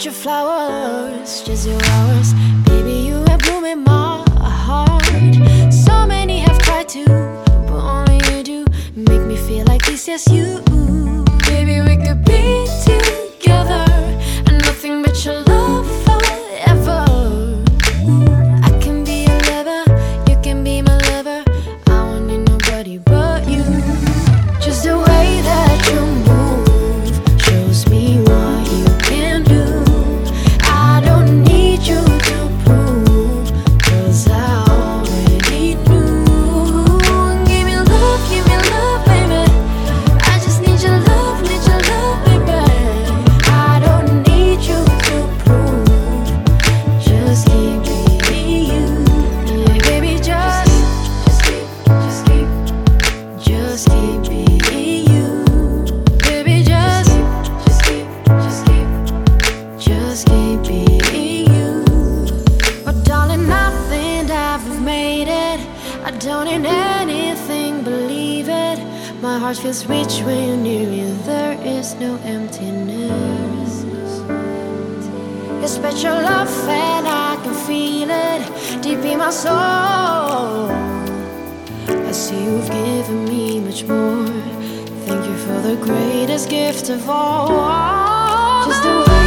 put your flowers, just your hours. Baby, you are blooming my my heart feels rich when you're near me. There is no emptiness. Your special love, and I can feel it deep in my soul. I see you've given me much more. Thank you for the greatest gift of all. Just the way